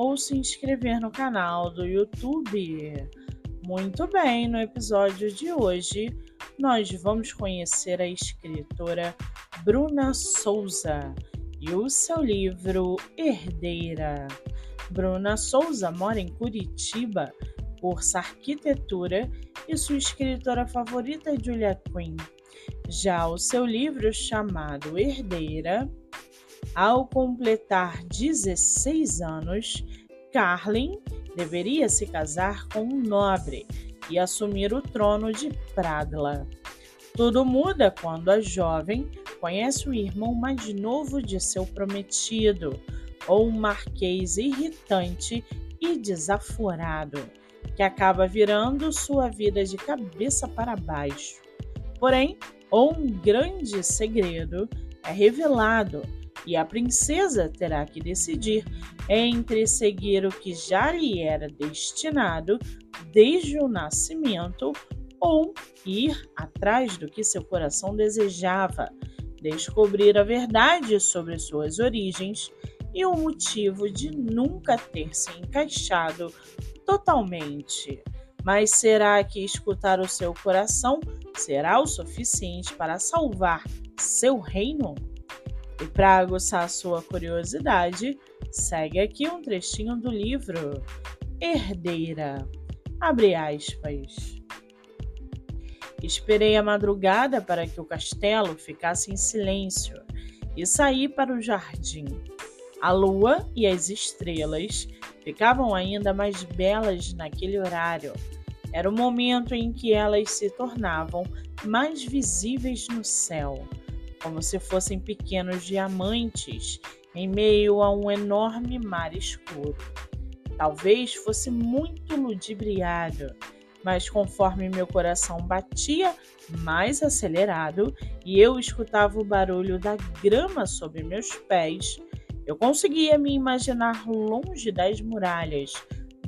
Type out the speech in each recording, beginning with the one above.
ou se inscrever no canal do YouTube. Muito bem, no episódio de hoje nós vamos conhecer a escritora Bruna Souza e o seu livro Herdeira. Bruna Souza mora em Curitiba, cursa arquitetura e sua escritora favorita é Julia Quinn. Já o seu livro chamado Herdeira ao completar 16 anos, Carlin deveria se casar com um nobre e assumir o trono de Pradla. Tudo muda quando a jovem conhece o irmão mais novo de seu prometido, ou um marquês irritante e desaforado, que acaba virando sua vida de cabeça para baixo. Porém, um grande segredo é revelado e a princesa terá que decidir entre seguir o que já lhe era destinado desde o nascimento ou ir atrás do que seu coração desejava, descobrir a verdade sobre suas origens e o motivo de nunca ter se encaixado totalmente. Mas será que escutar o seu coração será o suficiente para salvar seu reino? E para aguçar sua curiosidade, segue aqui um trechinho do livro Herdeira. Abre aspas. Esperei a madrugada para que o castelo ficasse em silêncio e saí para o jardim. A lua e as estrelas ficavam ainda mais belas naquele horário. Era o momento em que elas se tornavam mais visíveis no céu como se fossem pequenos diamantes em meio a um enorme mar escuro. Talvez fosse muito ludibriado, mas conforme meu coração batia mais acelerado e eu escutava o barulho da grama sob meus pés, eu conseguia me imaginar longe das muralhas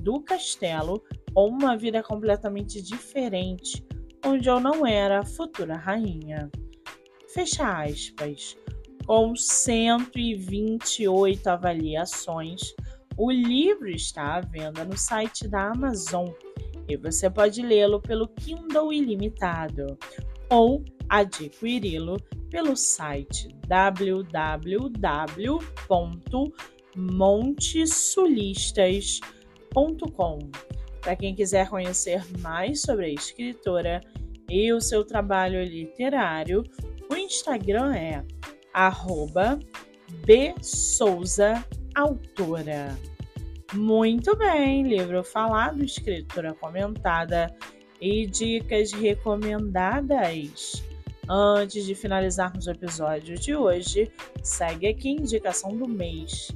do castelo com uma vida completamente diferente, onde eu não era a futura rainha fecha aspas. Com 128 avaliações, o livro está à venda no site da Amazon e você pode lê-lo pelo Kindle Ilimitado ou adquiri-lo pelo site www.montesulistas.com. Para quem quiser conhecer mais sobre a escritora e o seu trabalho literário, o Instagram é arroba bsouzaautora. Muito bem, livro falado, escritura comentada e dicas recomendadas. Antes de finalizarmos o episódio de hoje, segue aqui a indicação do mês.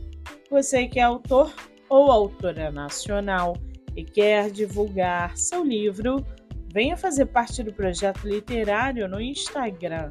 Você que é autor ou autora nacional e quer divulgar seu livro, venha fazer parte do projeto literário no Instagram